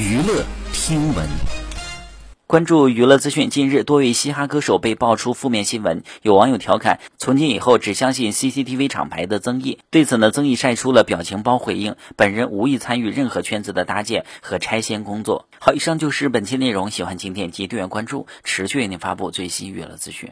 娱乐听闻关注娱乐资讯。近日，多位嘻哈歌手被爆出负面新闻，有网友调侃，从今以后只相信 CCTV 厂牌的曾毅。对此呢，曾毅晒出了表情包回应，本人无意参与任何圈子的搭建和拆迁工作。好，以上就是本期内容，喜欢请点击订阅关注，持续为您发布最新娱乐资讯。